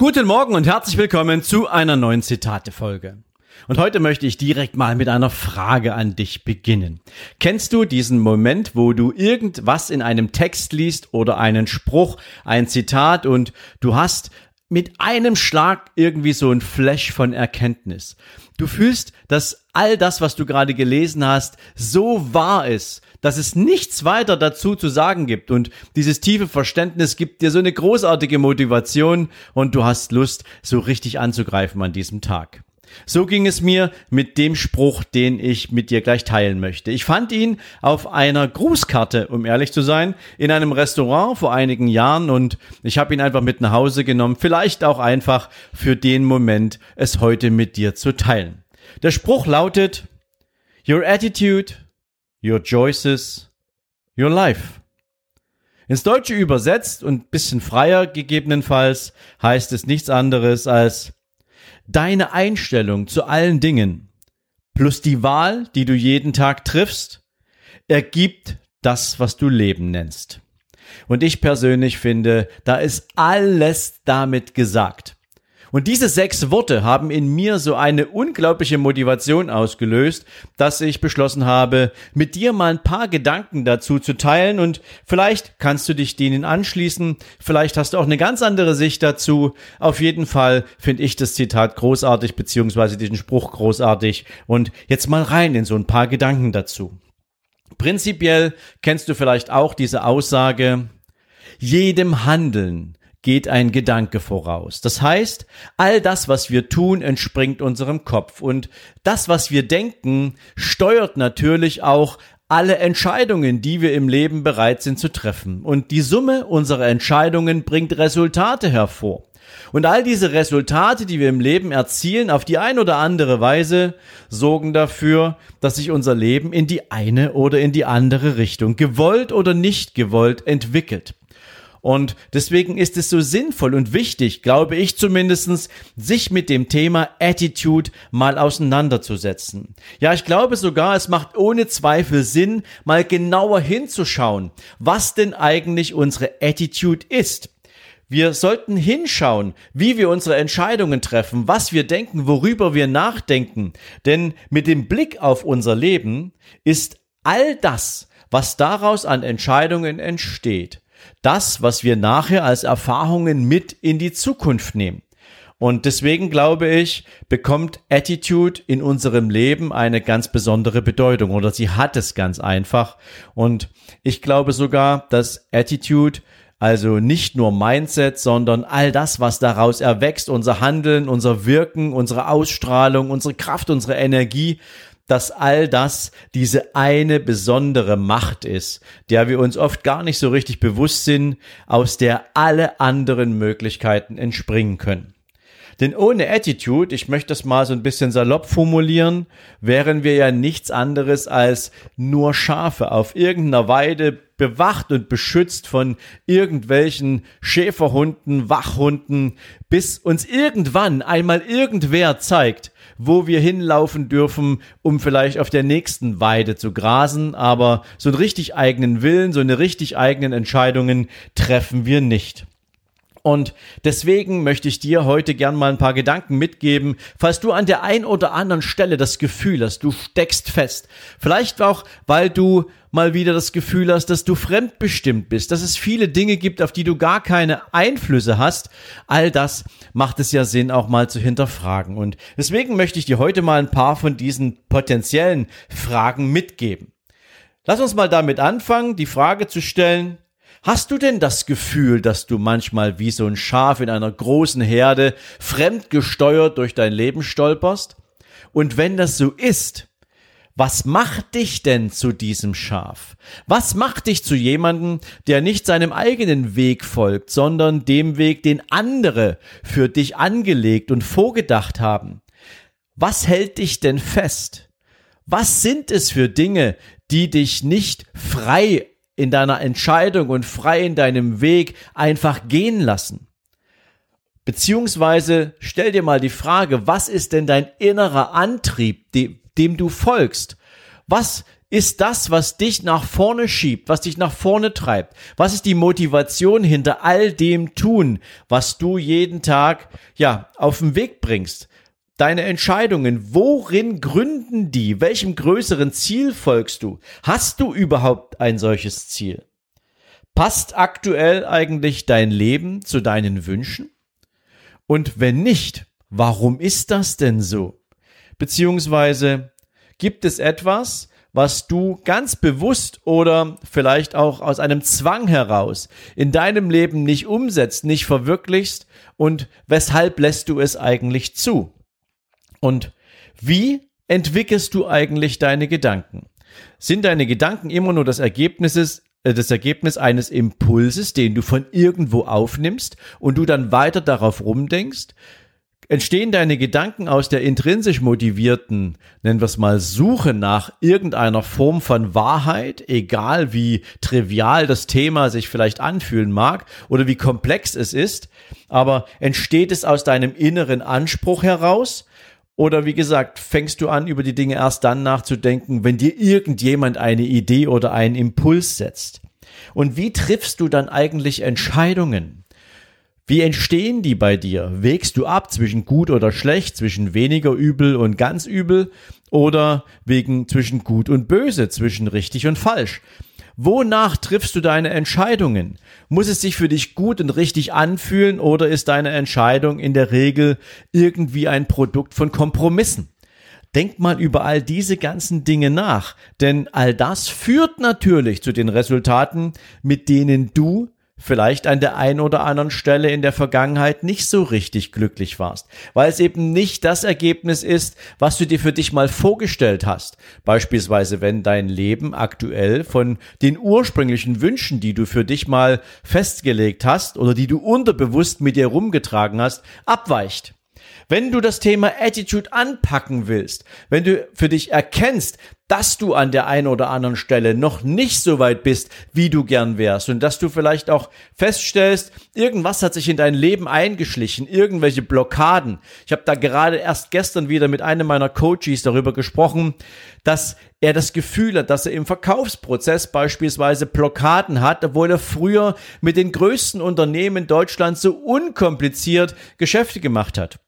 Guten Morgen und herzlich willkommen zu einer neuen Zitate-Folge. Und heute möchte ich direkt mal mit einer Frage an dich beginnen. Kennst du diesen Moment, wo du irgendwas in einem Text liest oder einen Spruch, ein Zitat und du hast mit einem Schlag irgendwie so ein Flash von Erkenntnis. Du fühlst, dass all das, was du gerade gelesen hast, so wahr ist, dass es nichts weiter dazu zu sagen gibt und dieses tiefe Verständnis gibt dir so eine großartige Motivation und du hast Lust, so richtig anzugreifen an diesem Tag. So ging es mir mit dem Spruch, den ich mit dir gleich teilen möchte. Ich fand ihn auf einer Grußkarte, um ehrlich zu sein, in einem Restaurant vor einigen Jahren und ich habe ihn einfach mit nach Hause genommen, vielleicht auch einfach für den Moment, es heute mit dir zu teilen. Der Spruch lautet, Your attitude, your choices, your life. Ins Deutsche übersetzt und bisschen freier gegebenenfalls heißt es nichts anderes als deine Einstellung zu allen Dingen plus die Wahl, die du jeden Tag triffst, ergibt das, was du Leben nennst. Und ich persönlich finde, da ist alles damit gesagt. Und diese sechs Worte haben in mir so eine unglaubliche Motivation ausgelöst, dass ich beschlossen habe, mit dir mal ein paar Gedanken dazu zu teilen und vielleicht kannst du dich denen anschließen, vielleicht hast du auch eine ganz andere Sicht dazu. Auf jeden Fall finde ich das Zitat großartig, beziehungsweise diesen Spruch großartig und jetzt mal rein in so ein paar Gedanken dazu. Prinzipiell kennst du vielleicht auch diese Aussage, jedem Handeln geht ein Gedanke voraus. Das heißt, all das, was wir tun, entspringt unserem Kopf und das, was wir denken, steuert natürlich auch alle Entscheidungen, die wir im Leben bereit sind zu treffen. Und die Summe unserer Entscheidungen bringt Resultate hervor. Und all diese Resultate, die wir im Leben erzielen, auf die ein oder andere Weise, sorgen dafür, dass sich unser Leben in die eine oder in die andere Richtung, gewollt oder nicht gewollt, entwickelt. Und deswegen ist es so sinnvoll und wichtig, glaube ich zumindestens, sich mit dem Thema Attitude mal auseinanderzusetzen. Ja, ich glaube sogar, es macht ohne Zweifel Sinn, mal genauer hinzuschauen, was denn eigentlich unsere Attitude ist. Wir sollten hinschauen, wie wir unsere Entscheidungen treffen, was wir denken, worüber wir nachdenken. Denn mit dem Blick auf unser Leben ist all das, was daraus an Entscheidungen entsteht, das, was wir nachher als Erfahrungen mit in die Zukunft nehmen. Und deswegen glaube ich, bekommt Attitude in unserem Leben eine ganz besondere Bedeutung oder sie hat es ganz einfach. Und ich glaube sogar, dass Attitude also nicht nur Mindset, sondern all das, was daraus erwächst, unser Handeln, unser Wirken, unsere Ausstrahlung, unsere Kraft, unsere Energie, dass all das diese eine besondere Macht ist, der wir uns oft gar nicht so richtig bewusst sind, aus der alle anderen Möglichkeiten entspringen können. Denn ohne Attitude, ich möchte das mal so ein bisschen salopp formulieren, wären wir ja nichts anderes als nur Schafe auf irgendeiner Weide bewacht und beschützt von irgendwelchen Schäferhunden, Wachhunden, bis uns irgendwann einmal irgendwer zeigt, wo wir hinlaufen dürfen, um vielleicht auf der nächsten Weide zu grasen, aber so einen richtig eigenen Willen, so eine richtig eigenen Entscheidungen treffen wir nicht. Und deswegen möchte ich dir heute gern mal ein paar Gedanken mitgeben, falls du an der ein oder anderen Stelle das Gefühl hast, du steckst fest. Vielleicht auch, weil du mal wieder das Gefühl hast, dass du fremdbestimmt bist, dass es viele Dinge gibt, auf die du gar keine Einflüsse hast. All das macht es ja Sinn, auch mal zu hinterfragen. Und deswegen möchte ich dir heute mal ein paar von diesen potenziellen Fragen mitgeben. Lass uns mal damit anfangen, die Frage zu stellen, Hast du denn das Gefühl, dass du manchmal wie so ein Schaf in einer großen Herde fremdgesteuert durch dein Leben stolperst? Und wenn das so ist, Was macht dich denn zu diesem Schaf? Was macht dich zu jemandem, der nicht seinem eigenen Weg folgt, sondern dem Weg, den andere für dich angelegt und vorgedacht haben? Was hält dich denn fest? Was sind es für Dinge, die dich nicht frei in deiner Entscheidung und frei in deinem Weg einfach gehen lassen? Beziehungsweise stell dir mal die Frage, was ist denn dein innerer Antrieb, dem du folgst? Was ist das, was dich nach vorne schiebt, was dich nach vorne treibt? Was ist die Motivation hinter all dem tun, was du jeden Tag, ja, auf den Weg bringst? Deine Entscheidungen, worin gründen die? Welchem größeren Ziel folgst du? Hast du überhaupt ein solches Ziel? Passt aktuell eigentlich dein Leben zu deinen Wünschen? Und wenn nicht, warum ist das denn so? Beziehungsweise gibt es etwas, was du ganz bewusst oder vielleicht auch aus einem Zwang heraus in deinem Leben nicht umsetzt, nicht verwirklichst und weshalb lässt du es eigentlich zu? Und wie entwickelst du eigentlich deine Gedanken? Sind deine Gedanken immer nur das Ergebnis, äh, das Ergebnis eines Impulses, den du von irgendwo aufnimmst und du dann weiter darauf rumdenkst? Entstehen deine Gedanken aus der intrinsisch motivierten, nennen wir es mal, Suche nach irgendeiner Form von Wahrheit, egal wie trivial das Thema sich vielleicht anfühlen mag oder wie komplex es ist, aber entsteht es aus deinem inneren Anspruch heraus oder wie gesagt, fängst du an, über die Dinge erst dann nachzudenken, wenn dir irgendjemand eine Idee oder einen Impuls setzt? Und wie triffst du dann eigentlich Entscheidungen? Wie entstehen die bei dir? Wägst du ab zwischen gut oder schlecht, zwischen weniger übel und ganz übel oder wegen zwischen gut und böse, zwischen richtig und falsch? Wonach triffst du deine Entscheidungen? Muss es sich für dich gut und richtig anfühlen oder ist deine Entscheidung in der Regel irgendwie ein Produkt von Kompromissen? Denk mal über all diese ganzen Dinge nach, denn all das führt natürlich zu den Resultaten, mit denen du vielleicht an der einen oder anderen Stelle in der Vergangenheit nicht so richtig glücklich warst, weil es eben nicht das Ergebnis ist, was du dir für dich mal vorgestellt hast. Beispielsweise, wenn dein Leben aktuell von den ursprünglichen Wünschen, die du für dich mal festgelegt hast oder die du unterbewusst mit dir rumgetragen hast, abweicht. Wenn du das Thema Attitude anpacken willst, wenn du für dich erkennst, dass du an der einen oder anderen Stelle noch nicht so weit bist, wie du gern wärst und dass du vielleicht auch feststellst, irgendwas hat sich in dein Leben eingeschlichen, irgendwelche Blockaden. Ich habe da gerade erst gestern wieder mit einem meiner Coaches darüber gesprochen, dass er das Gefühl hat, dass er im Verkaufsprozess beispielsweise Blockaden hat, obwohl er früher mit den größten Unternehmen Deutschlands so unkompliziert Geschäfte gemacht hat.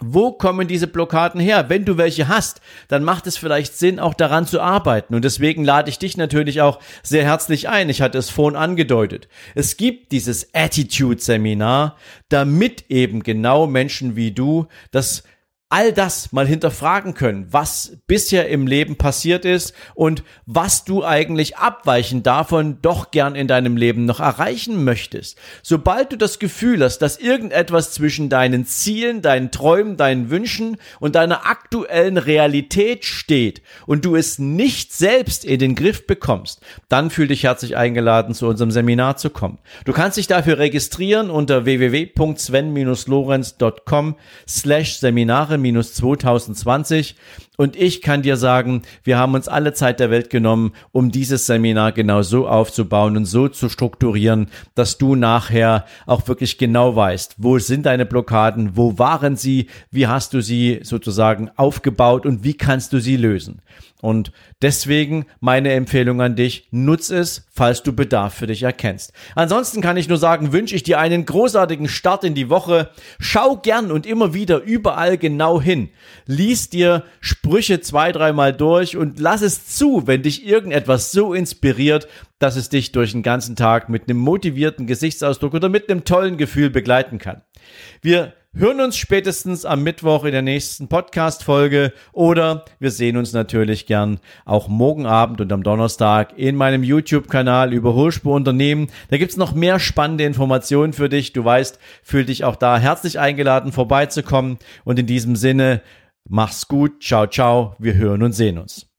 Wo kommen diese Blockaden her? Wenn du welche hast, dann macht es vielleicht Sinn, auch daran zu arbeiten. Und deswegen lade ich dich natürlich auch sehr herzlich ein. Ich hatte es vorhin angedeutet. Es gibt dieses Attitude-Seminar, damit eben genau Menschen wie du das all das mal hinterfragen können, was bisher im Leben passiert ist und was du eigentlich abweichend davon doch gern in deinem Leben noch erreichen möchtest. Sobald du das Gefühl hast, dass irgendetwas zwischen deinen Zielen, deinen Träumen, deinen Wünschen und deiner aktuellen Realität steht und du es nicht selbst in den Griff bekommst, dann fühl dich herzlich eingeladen, zu unserem Seminar zu kommen. Du kannst dich dafür registrieren unter www.sven-lorenz.com slash Seminare 2020 und ich kann dir sagen, wir haben uns alle Zeit der Welt genommen, um dieses Seminar genau so aufzubauen und so zu strukturieren, dass du nachher auch wirklich genau weißt, wo sind deine Blockaden, wo waren sie, wie hast du sie sozusagen aufgebaut und wie kannst du sie lösen. Und deswegen meine Empfehlung an dich, nutz es, falls du Bedarf für dich erkennst. Ansonsten kann ich nur sagen, wünsche ich dir einen großartigen Start in die Woche. Schau gern und immer wieder überall genau hin. Lies dir Sprüche zwei, dreimal durch und lass es zu, wenn dich irgendetwas so inspiriert, dass es dich durch den ganzen Tag mit einem motivierten Gesichtsausdruck oder mit einem tollen Gefühl begleiten kann. Wir hören uns spätestens am Mittwoch in der nächsten Podcast-Folge oder wir sehen uns natürlich gern auch morgen Abend und am Donnerstag in meinem YouTube-Kanal über Hohlspur Unternehmen. Da gibt's noch mehr spannende Informationen für dich. Du weißt, fühl dich auch da herzlich eingeladen, vorbeizukommen und in diesem Sinne Mach's gut, ciao, ciao, wir hören und sehen uns.